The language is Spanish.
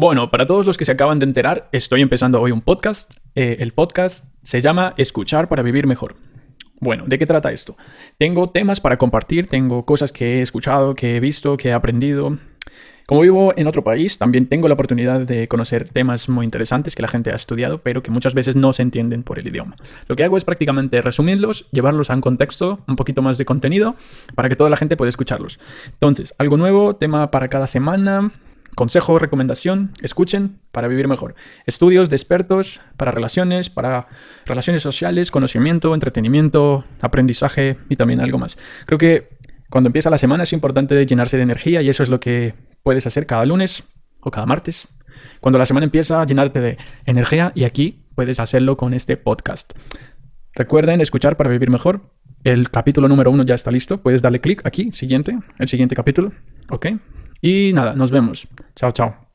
Bueno, para todos los que se acaban de enterar, estoy empezando hoy un podcast. Eh, el podcast se llama Escuchar para Vivir Mejor. Bueno, ¿de qué trata esto? Tengo temas para compartir, tengo cosas que he escuchado, que he visto, que he aprendido. Como vivo en otro país, también tengo la oportunidad de conocer temas muy interesantes que la gente ha estudiado, pero que muchas veces no se entienden por el idioma. Lo que hago es prácticamente resumirlos, llevarlos a un contexto, un poquito más de contenido, para que toda la gente pueda escucharlos. Entonces, algo nuevo, tema para cada semana, Consejo, recomendación, escuchen para vivir mejor. Estudios de expertos para relaciones, para relaciones sociales, conocimiento, entretenimiento, aprendizaje y también algo más. Creo que cuando empieza la semana es importante llenarse de energía y eso es lo que puedes hacer cada lunes o cada martes. Cuando la semana empieza, llenarte de energía y aquí puedes hacerlo con este podcast. Recuerden escuchar para vivir mejor. El capítulo número uno ya está listo. Puedes darle clic aquí, siguiente, el siguiente capítulo. ¿Ok? Y nada, nos vemos. Chao, chao.